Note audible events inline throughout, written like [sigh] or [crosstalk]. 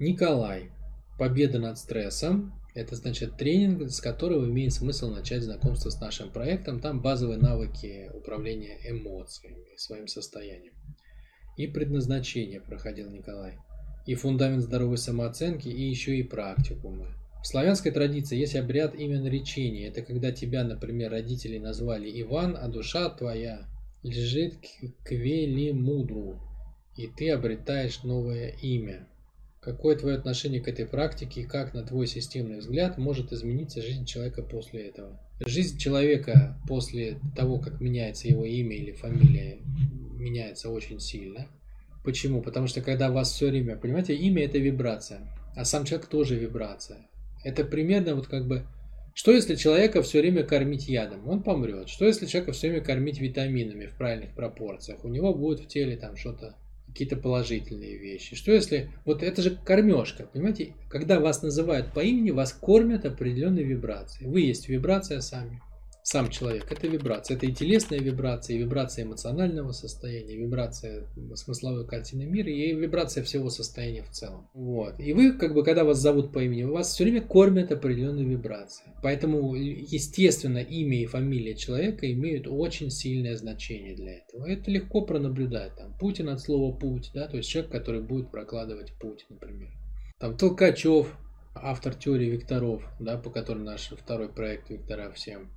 Николай. Победа над стрессом. Это значит тренинг, с которого имеет смысл начать знакомство с нашим проектом. Там базовые навыки управления эмоциями, своим состоянием. И предназначение проходил Николай. И фундамент здоровой самооценки, и еще и практикумы. В славянской традиции есть обряд имя наречения. Это когда тебя, например, родители назвали Иван, а душа твоя лежит к Квелимудру, и ты обретаешь новое имя. Какое твое отношение к этой практике и как, на твой системный взгляд, может измениться жизнь человека после этого? Жизнь человека после того, как меняется его имя или фамилия, меняется очень сильно. Почему? Потому что когда вас все время, понимаете, имя это вибрация, а сам человек тоже вибрация. Это примерно вот как бы, что если человека все время кормить ядом? Он помрет. Что если человека все время кормить витаминами в правильных пропорциях? У него будет в теле там что-то какие-то положительные вещи. Что если... Вот это же кормежка, понимаете? Когда вас называют по имени, вас кормят определенной вибрацией. Вы есть вибрация сами сам человек. Это вибрация. Это и телесная вибрация, и вибрация эмоционального состояния, и вибрация смысловой картины мира, и вибрация всего состояния в целом. Вот. И вы, как бы, когда вас зовут по имени, вас все время кормят определенной вибрацией. Поэтому, естественно, имя и фамилия человека имеют очень сильное значение для этого. Это легко пронаблюдать. Там, Путин от слова «путь», да, то есть человек, который будет прокладывать путь, например. Там Толкачев, автор теории векторов, да, по которой наш второй проект «Вектора всем»,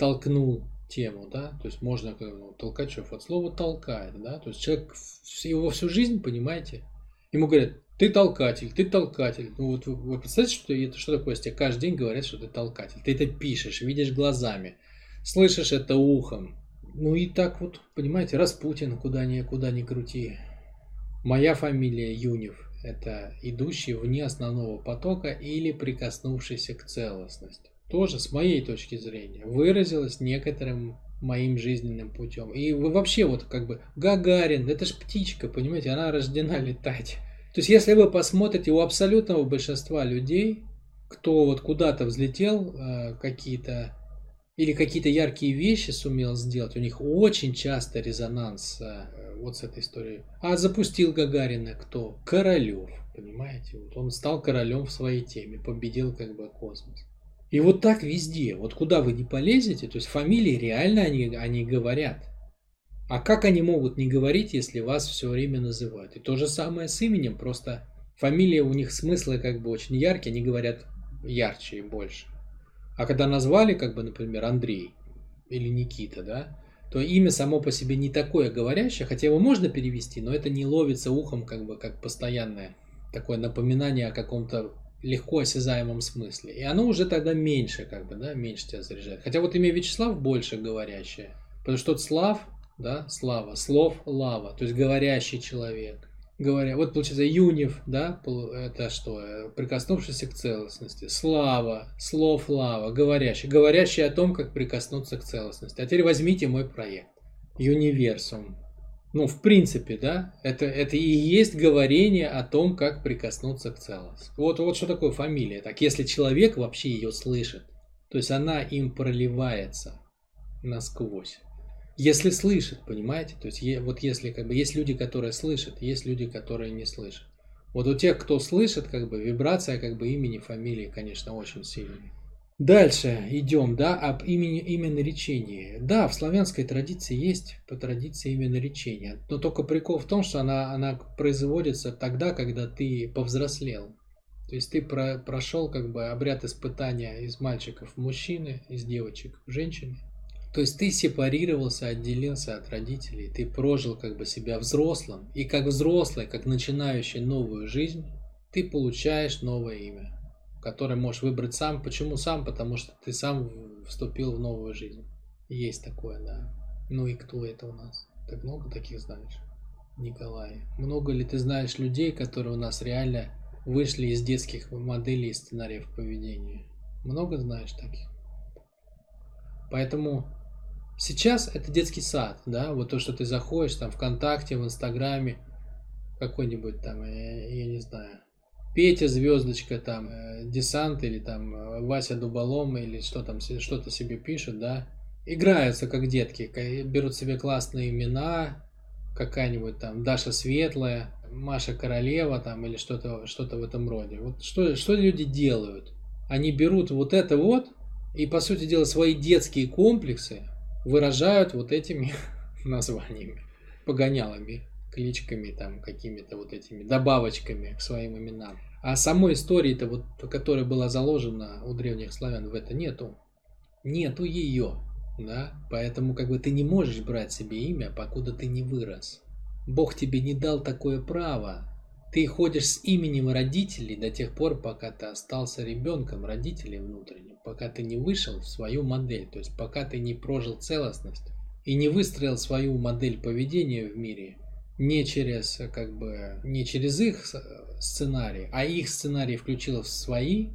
толкнул тему, да, то есть можно, ну, Толкачев от слова толкает, да, то есть человек его всю жизнь, понимаете, ему говорят, ты толкатель, ты толкатель. Ну вот вы, вы представляете, что это что такое, если тебе каждый день говорят, что ты толкатель. Ты это пишешь, видишь глазами, слышишь это ухом. Ну и так вот, понимаете, Распутин, куда ни, куда ни крути. Моя фамилия Юнев – это идущий вне основного потока или прикоснувшийся к целостности тоже, с моей точки зрения, выразилось некоторым моим жизненным путем. И вообще вот как бы Гагарин, это ж птичка, понимаете, она рождена летать. То есть если вы посмотрите у абсолютного большинства людей, кто вот куда-то взлетел, э, какие-то или какие-то яркие вещи сумел сделать, у них очень часто резонанс э, вот с этой историей. А запустил Гагарина кто? Королев, понимаете? Вот он стал королем в своей теме, победил как бы космос. И вот так везде, вот куда вы не полезете, то есть фамилии реально они, они говорят. А как они могут не говорить, если вас все время называют? И то же самое с именем, просто фамилия у них смыслы как бы очень яркие, они говорят ярче и больше. А когда назвали, как бы, например, Андрей или Никита, да, то имя само по себе не такое говорящее, хотя его можно перевести, но это не ловится ухом как бы как постоянное такое напоминание о каком-то легко осязаемом смысле. И оно уже тогда меньше, как бы, да, меньше тебя заряжает. Хотя вот имя Вячеслав больше говорящее. Потому что тот Слав, да, Слава, слов лава, то есть говорящий человек. Говоря, вот получается Юнев, да, это что, прикоснувшийся к целостности. Слава, слов лава, говорящий. Говорящий о том, как прикоснуться к целостности. А теперь возьмите мой проект. Юниверсум. Ну, в принципе, да, это, это и есть говорение о том, как прикоснуться к целостности. Вот, вот что такое фамилия. Так, если человек вообще ее слышит, то есть она им проливается насквозь. Если слышит, понимаете? То есть вот если как бы есть люди, которые слышат, есть люди, которые не слышат. Вот у тех, кто слышит, как бы вибрация как бы имени, фамилии, конечно, очень сильная. Дальше идем, да, об имени, имя наречении. Да, в славянской традиции есть по традиции имя наречения, но только прикол в том, что она, она производится тогда, когда ты повзрослел. То есть ты про, прошел как бы обряд испытания из мальчиков в мужчины, из девочек в женщины. То есть ты сепарировался, отделился от родителей, ты прожил как бы себя взрослым, и как взрослый, как начинающий новую жизнь, ты получаешь новое имя который можешь выбрать сам. Почему сам? Потому что ты сам вступил в новую жизнь. Есть такое, да. Ну и кто это у нас? Так много таких знаешь? Николай. Много ли ты знаешь людей, которые у нас реально вышли из детских моделей и сценариев поведения? Много знаешь таких? Поэтому сейчас это детский сад, да, вот то, что ты заходишь там ВКонтакте, в Инстаграме, какой-нибудь там, я, я не знаю, Петя Звездочка там, э, Десант или там э, Вася Дуболом или что там, что-то себе пишут, да, играются как детки, берут себе классные имена, какая-нибудь там Даша Светлая, Маша Королева там или что-то что в этом роде. Вот что, что люди делают? Они берут вот это вот и, по сути дела, свои детские комплексы выражают вот этими [laughs] названиями, погонялами, кличками, там, какими-то вот этими добавочками к своим именам. А самой истории-то, вот, которая была заложена у древних славян, в это нету. Нету ее, да? Поэтому как бы ты не можешь брать себе имя, покуда ты не вырос. Бог тебе не дал такое право. Ты ходишь с именем родителей до тех пор, пока ты остался ребенком родителей внутренним, пока ты не вышел в свою модель, то есть пока ты не прожил целостность и не выстроил свою модель поведения в мире не через как бы не через их сценарий, а их сценарий включил в свои,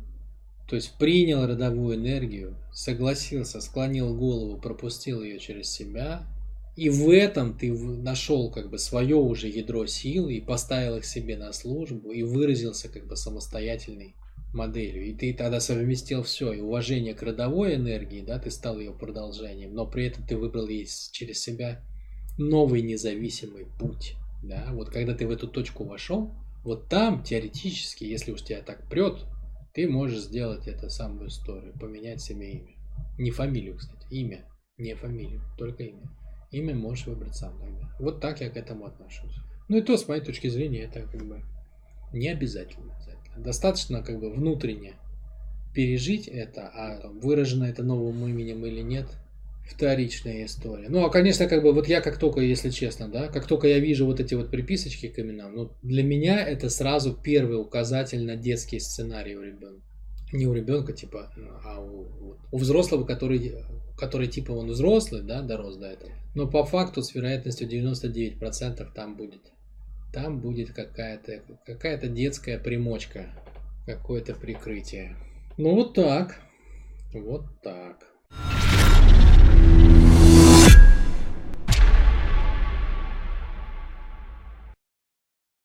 то есть принял родовую энергию, согласился, склонил голову, пропустил ее через себя, и в этом ты нашел как бы свое уже ядро силы и поставил их себе на службу и выразился как бы самостоятельной моделью. И ты тогда совместил все, и уважение к родовой энергии, да, ты стал ее продолжением, но при этом ты выбрал ей через себя новый независимый путь. Да? Вот когда ты в эту точку вошел, вот там теоретически, если уж тебя так прет, ты можешь сделать эту самую историю, поменять себе имя. Не фамилию, кстати, имя, не фамилию, только имя. Имя можешь выбрать сам тогда. Вот так я к этому отношусь. Ну и то, с моей точки зрения, это как бы не обязательно. Достаточно как бы внутренне пережить это, а выражено это новым именем или нет, вторичная история. Ну, а, конечно, как бы вот я как только, если честно, да, как только я вижу вот эти вот приписочки к именам, ну, для меня это сразу первый указатель на детский сценарий у ребенка. Не у ребенка, типа, а у, у взрослого, который который типа он взрослый, да, дорос до этого. Но по факту с вероятностью 99% там будет. Там будет какая-то какая детская примочка, какое-то прикрытие. Ну вот так. Вот так.